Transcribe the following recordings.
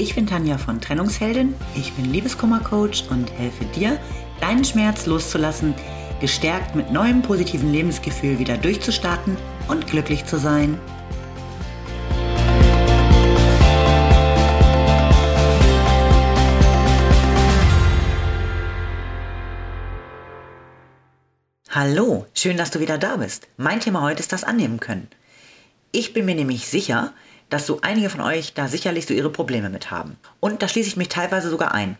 Ich bin Tanja von Trennungsheldin, ich bin Liebeskummercoach und helfe dir, deinen Schmerz loszulassen, gestärkt mit neuem positiven Lebensgefühl wieder durchzustarten und glücklich zu sein. Hallo, schön, dass du wieder da bist. Mein Thema heute ist das Annehmen können. Ich bin mir nämlich sicher, dass so einige von euch da sicherlich so ihre Probleme mit haben. Und da schließe ich mich teilweise sogar ein.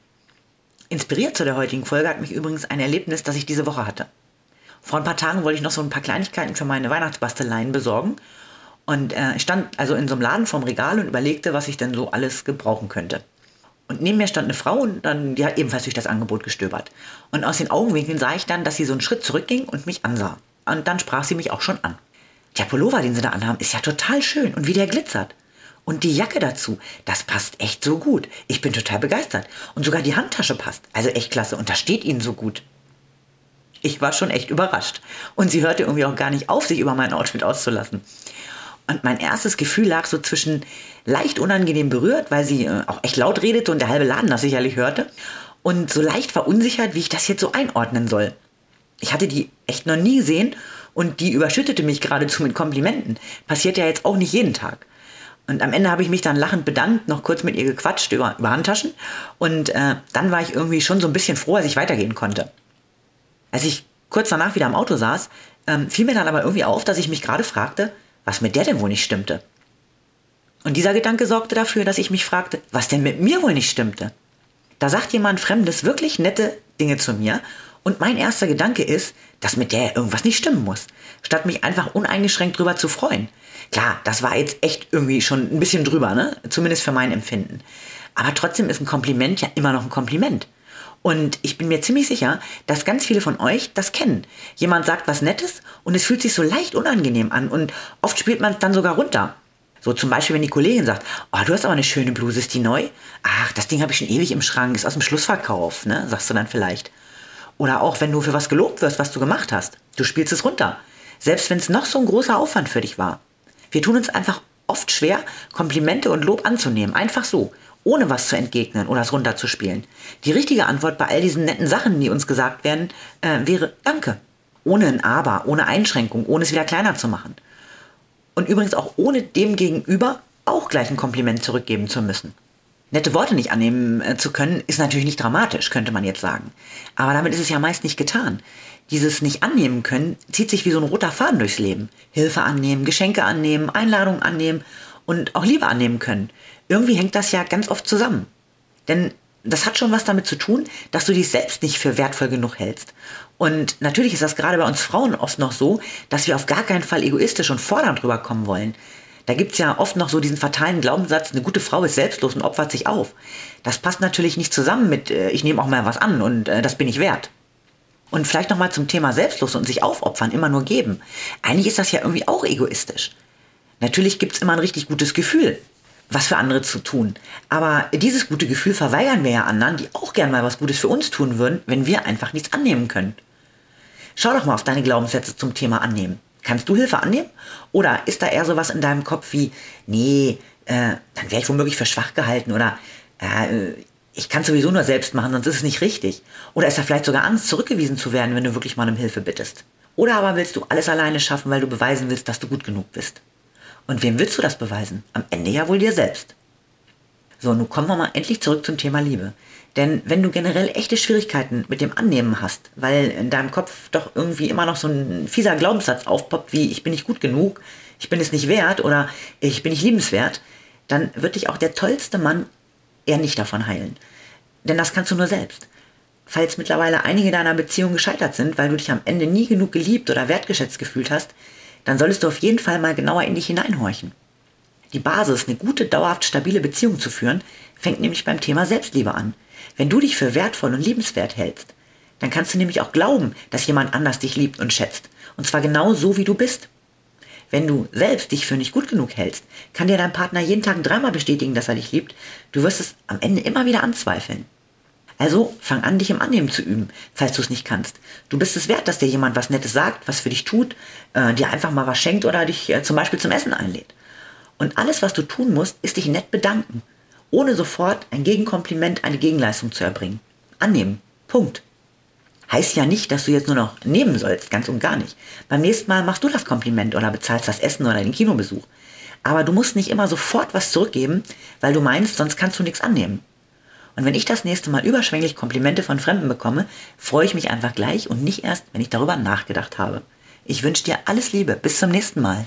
Inspiriert zu der heutigen Folge hat mich übrigens ein Erlebnis, das ich diese Woche hatte. Vor ein paar Tagen wollte ich noch so ein paar Kleinigkeiten für meine Weihnachtsbasteleien besorgen und äh, stand also in so einem Laden vorm Regal und überlegte, was ich denn so alles gebrauchen könnte. Und neben mir stand eine Frau und dann, die hat ebenfalls durch das Angebot gestöbert. Und aus den Augenwinkeln sah ich dann, dass sie so einen Schritt zurückging und mich ansah. Und dann sprach sie mich auch schon an. Der Pullover, den sie da anhaben, ist ja total schön und wie der glitzert. Und die Jacke dazu, das passt echt so gut. Ich bin total begeistert. Und sogar die Handtasche passt. Also echt klasse. Und das steht ihnen so gut. Ich war schon echt überrascht. Und sie hörte irgendwie auch gar nicht auf, sich über mein Outfit auszulassen. Und mein erstes Gefühl lag so zwischen leicht unangenehm berührt, weil sie äh, auch echt laut redete und der halbe Laden das sicherlich hörte, und so leicht verunsichert, wie ich das jetzt so einordnen soll. Ich hatte die echt noch nie gesehen und die überschüttete mich geradezu mit Komplimenten. Passiert ja jetzt auch nicht jeden Tag. Und am Ende habe ich mich dann lachend bedankt, noch kurz mit ihr gequatscht über, über Handtaschen. Und äh, dann war ich irgendwie schon so ein bisschen froh, als ich weitergehen konnte. Als ich kurz danach wieder am Auto saß, ähm, fiel mir dann aber irgendwie auf, dass ich mich gerade fragte, was mit der denn wohl nicht stimmte. Und dieser Gedanke sorgte dafür, dass ich mich fragte, was denn mit mir wohl nicht stimmte. Da sagt jemand Fremdes wirklich nette Dinge zu mir und mein erster Gedanke ist, dass mit der irgendwas nicht stimmen muss, statt mich einfach uneingeschränkt drüber zu freuen. Klar, das war jetzt echt irgendwie schon ein bisschen drüber, ne? Zumindest für mein Empfinden. Aber trotzdem ist ein Kompliment ja immer noch ein Kompliment. Und ich bin mir ziemlich sicher, dass ganz viele von euch das kennen. Jemand sagt was Nettes und es fühlt sich so leicht unangenehm an und oft spielt man es dann sogar runter. So zum Beispiel, wenn die Kollegin sagt, oh, du hast aber eine schöne Bluse, ist die neu? Ach, das Ding habe ich schon ewig im Schrank, ist aus dem Schlussverkauf, ne? Sagst du dann vielleicht. Oder auch, wenn du für was gelobt wirst, was du gemacht hast. Du spielst es runter. Selbst wenn es noch so ein großer Aufwand für dich war. Wir tun uns einfach oft schwer, Komplimente und Lob anzunehmen. Einfach so ohne was zu entgegnen oder es runterzuspielen. Die richtige Antwort bei all diesen netten Sachen, die uns gesagt werden, äh, wäre Danke. Ohne ein Aber, ohne Einschränkung, ohne es wieder kleiner zu machen. Und übrigens auch ohne dem Gegenüber auch gleich ein Kompliment zurückgeben zu müssen. Nette Worte nicht annehmen äh, zu können, ist natürlich nicht dramatisch, könnte man jetzt sagen. Aber damit ist es ja meist nicht getan. Dieses nicht annehmen können zieht sich wie so ein roter Faden durchs Leben. Hilfe annehmen, Geschenke annehmen, Einladungen annehmen und auch Liebe annehmen können irgendwie hängt das ja ganz oft zusammen. Denn das hat schon was damit zu tun, dass du dich selbst nicht für wertvoll genug hältst. Und natürlich ist das gerade bei uns Frauen oft noch so, dass wir auf gar keinen Fall egoistisch und fordernd rüberkommen wollen. Da gibt es ja oft noch so diesen fatalen Glaubenssatz, eine gute Frau ist selbstlos und opfert sich auf. Das passt natürlich nicht zusammen mit, äh, ich nehme auch mal was an und äh, das bin ich wert. Und vielleicht nochmal zum Thema selbstlos und sich aufopfern, immer nur geben. Eigentlich ist das ja irgendwie auch egoistisch. Natürlich gibt es immer ein richtig gutes Gefühl, was für andere zu tun. Aber dieses gute Gefühl verweigern wir ja anderen, die auch gern mal was Gutes für uns tun würden, wenn wir einfach nichts annehmen können. Schau doch mal auf deine Glaubenssätze zum Thema annehmen. Kannst du Hilfe annehmen? Oder ist da eher sowas in deinem Kopf wie, nee, äh, dann wäre ich womöglich für schwach gehalten oder äh, ich kann sowieso nur selbst machen, sonst ist es nicht richtig. Oder ist da vielleicht sogar Angst, zurückgewiesen zu werden, wenn du wirklich mal um Hilfe bittest? Oder aber willst du alles alleine schaffen, weil du beweisen willst, dass du gut genug bist? Und wem willst du das beweisen? Am Ende ja wohl dir selbst. So, nun kommen wir mal endlich zurück zum Thema Liebe. Denn wenn du generell echte Schwierigkeiten mit dem Annehmen hast, weil in deinem Kopf doch irgendwie immer noch so ein fieser Glaubenssatz aufpoppt wie ich bin nicht gut genug, ich bin es nicht wert oder ich bin nicht liebenswert, dann wird dich auch der tollste Mann eher nicht davon heilen. Denn das kannst du nur selbst. Falls mittlerweile einige deiner Beziehungen gescheitert sind, weil du dich am Ende nie genug geliebt oder wertgeschätzt gefühlt hast, dann solltest du auf jeden Fall mal genauer in dich hineinhorchen. Die Basis, eine gute, dauerhaft stabile Beziehung zu führen, fängt nämlich beim Thema Selbstliebe an. Wenn du dich für wertvoll und liebenswert hältst, dann kannst du nämlich auch glauben, dass jemand anders dich liebt und schätzt. Und zwar genau so, wie du bist. Wenn du selbst dich für nicht gut genug hältst, kann dir dein Partner jeden Tag dreimal bestätigen, dass er dich liebt. Du wirst es am Ende immer wieder anzweifeln. Also fang an, dich im Annehmen zu üben, falls du es nicht kannst. Du bist es wert, dass dir jemand was Nettes sagt, was für dich tut, äh, dir einfach mal was schenkt oder dich äh, zum Beispiel zum Essen einlädt. Und alles, was du tun musst, ist dich nett bedanken. Ohne sofort ein Gegenkompliment, eine Gegenleistung zu erbringen. Annehmen. Punkt. Heißt ja nicht, dass du jetzt nur noch nehmen sollst, ganz und gar nicht. Beim nächsten Mal machst du das Kompliment oder bezahlst das Essen oder den Kinobesuch. Aber du musst nicht immer sofort was zurückgeben, weil du meinst, sonst kannst du nichts annehmen. Und wenn ich das nächste Mal überschwänglich Komplimente von Fremden bekomme, freue ich mich einfach gleich und nicht erst, wenn ich darüber nachgedacht habe. Ich wünsche dir alles Liebe. Bis zum nächsten Mal.